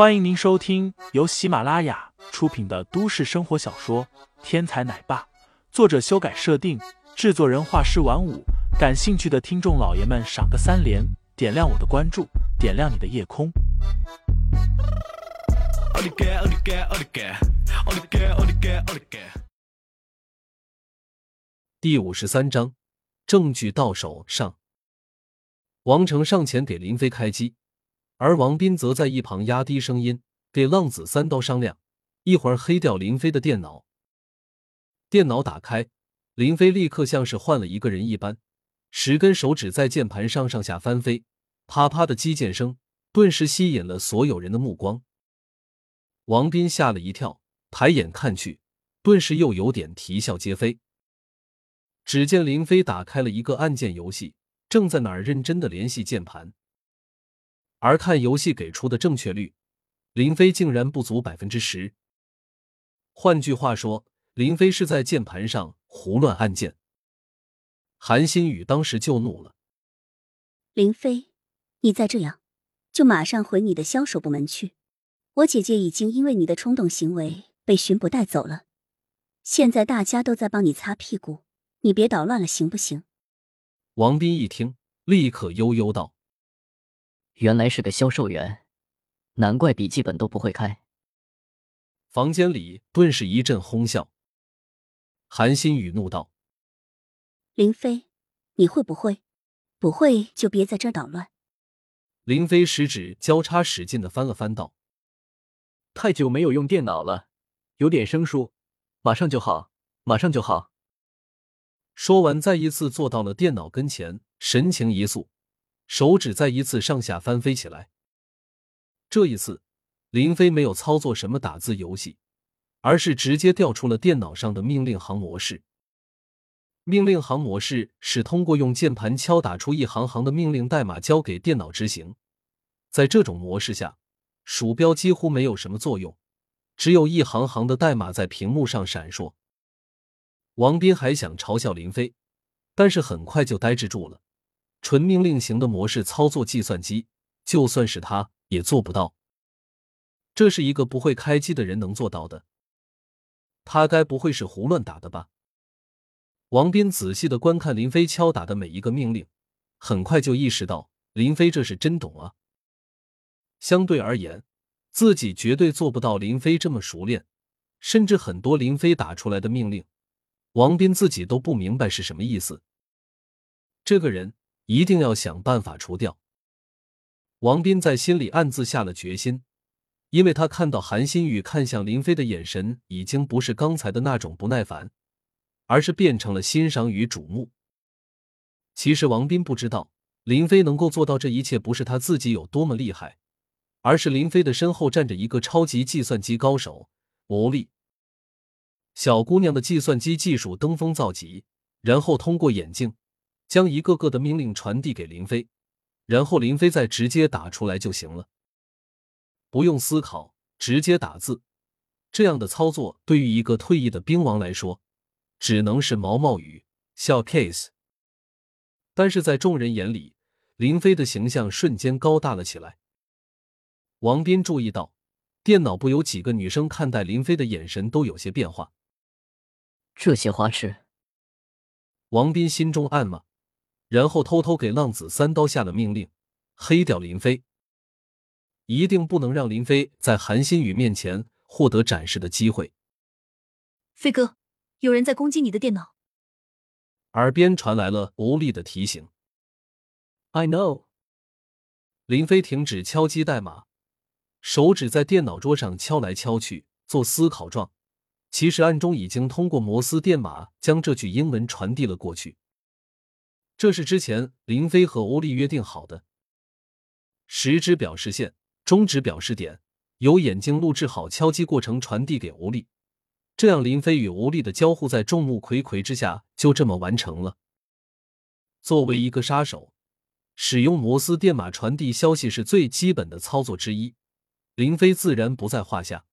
欢迎您收听由喜马拉雅出品的都市生活小说《天才奶爸》，作者修改设定，制作人画师晚舞。感兴趣的听众老爷们，赏个三连，点亮我的关注，点亮你的夜空。第五十三章，证据到手上。王成上前给林飞开机，而王斌则在一旁压低声音给浪子三刀商量，一会儿黑掉林飞的电脑。电脑打开，林飞立刻像是换了一个人一般，十根手指在键盘上上下翻飞，啪啪的击键声顿时吸引了所有人的目光。王斌吓了一跳，抬眼看去，顿时又有点啼笑皆非。只见林飞打开了一个按键游戏。正在哪儿认真的联系键盘，而看游戏给出的正确率，林飞竟然不足百分之十。换句话说，林飞是在键盘上胡乱按键。韩新宇当时就怒了：“林飞，你再这样，就马上回你的销售部门去。我姐姐已经因为你的冲动行为被巡捕带走了，现在大家都在帮你擦屁股，你别捣乱了，行不行？”王斌一听，立刻悠悠道：“原来是个销售员，难怪笔记本都不会开。”房间里顿时一阵哄笑。韩新宇怒道：“林飞，你会不会？不会就别在这儿捣乱。”林飞食指交叉使劲的翻了翻，道：“太久没有用电脑了，有点生疏，马上就好，马上就好。”说完，再一次坐到了电脑跟前，神情一肃，手指再一次上下翻飞起来。这一次，林飞没有操作什么打字游戏，而是直接调出了电脑上的命令行模式。命令行模式是通过用键盘敲打出一行行的命令代码交给电脑执行。在这种模式下，鼠标几乎没有什么作用，只有一行行的代码在屏幕上闪烁。王斌还想嘲笑林飞，但是很快就呆滞住了。纯命令型的模式操作计算机，就算是他也做不到。这是一个不会开机的人能做到的。他该不会是胡乱打的吧？王斌仔细的观看林飞敲打的每一个命令，很快就意识到林飞这是真懂啊。相对而言，自己绝对做不到林飞这么熟练，甚至很多林飞打出来的命令。王斌自己都不明白是什么意思。这个人一定要想办法除掉。王斌在心里暗自下了决心，因为他看到韩新宇看向林飞的眼神已经不是刚才的那种不耐烦，而是变成了欣赏与瞩目。其实王斌不知道，林飞能够做到这一切，不是他自己有多么厉害，而是林飞的身后站着一个超级计算机高手吴丽。小姑娘的计算机技术登峰造极，然后通过眼镜将一个个的命令传递给林飞，然后林飞再直接打出来就行了，不用思考，直接打字。这样的操作对于一个退役的兵王来说，只能是毛毛雨、小 case。但是在众人眼里，林飞的形象瞬间高大了起来。王斌注意到，电脑部有几个女生看待林飞的眼神都有些变化。这些花痴，王斌心中暗骂，然后偷偷给浪子三刀下了命令：黑掉林飞，一定不能让林飞在韩新宇面前获得展示的机会。飞哥，有人在攻击你的电脑。耳边传来了无力的提醒。I know。林飞停止敲击代码，手指在电脑桌上敲来敲去，做思考状。其实暗中已经通过摩斯电码将这句英文传递了过去。这是之前林飞和欧丽约定好的。时指表示线，中指表示点，由眼睛录制好敲击过程传递给欧丽，这样林飞与欧丽的交互在众目睽睽之下就这么完成了。作为一个杀手，使用摩斯电码传递消息是最基本的操作之一，林飞自然不在话下。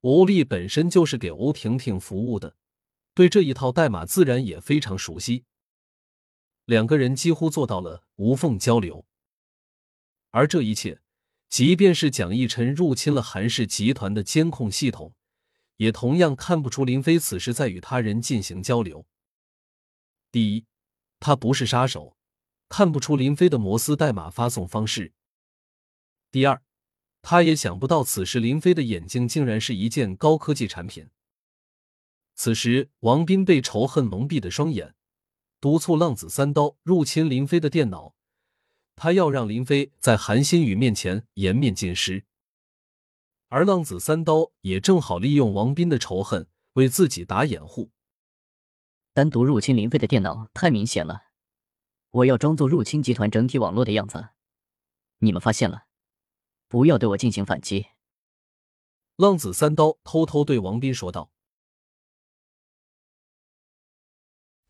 吴丽本身就是给吴婷婷服务的，对这一套代码自然也非常熟悉。两个人几乎做到了无缝交流，而这一切即便是蒋逸晨入侵了韩氏集团的监控系统，也同样看不出林飞此时在与他人进行交流。第一，他不是杀手，看不出林飞的摩斯代码发送方式；第二，他也想不到此时林飞的眼睛竟然是一件高科技产品。此时，王斌被仇恨蒙蔽的双眼，督促浪子三刀入侵林飞的电脑。他要让林飞在韩新宇面前颜面尽失，而浪子三刀也正好利用王斌的仇恨为自己打掩护。单独入侵林飞的电脑太明显了，我要装作入侵集团整体网络的样子。你们发现了，不要对我进行反击。浪子三刀偷偷对王斌说道：“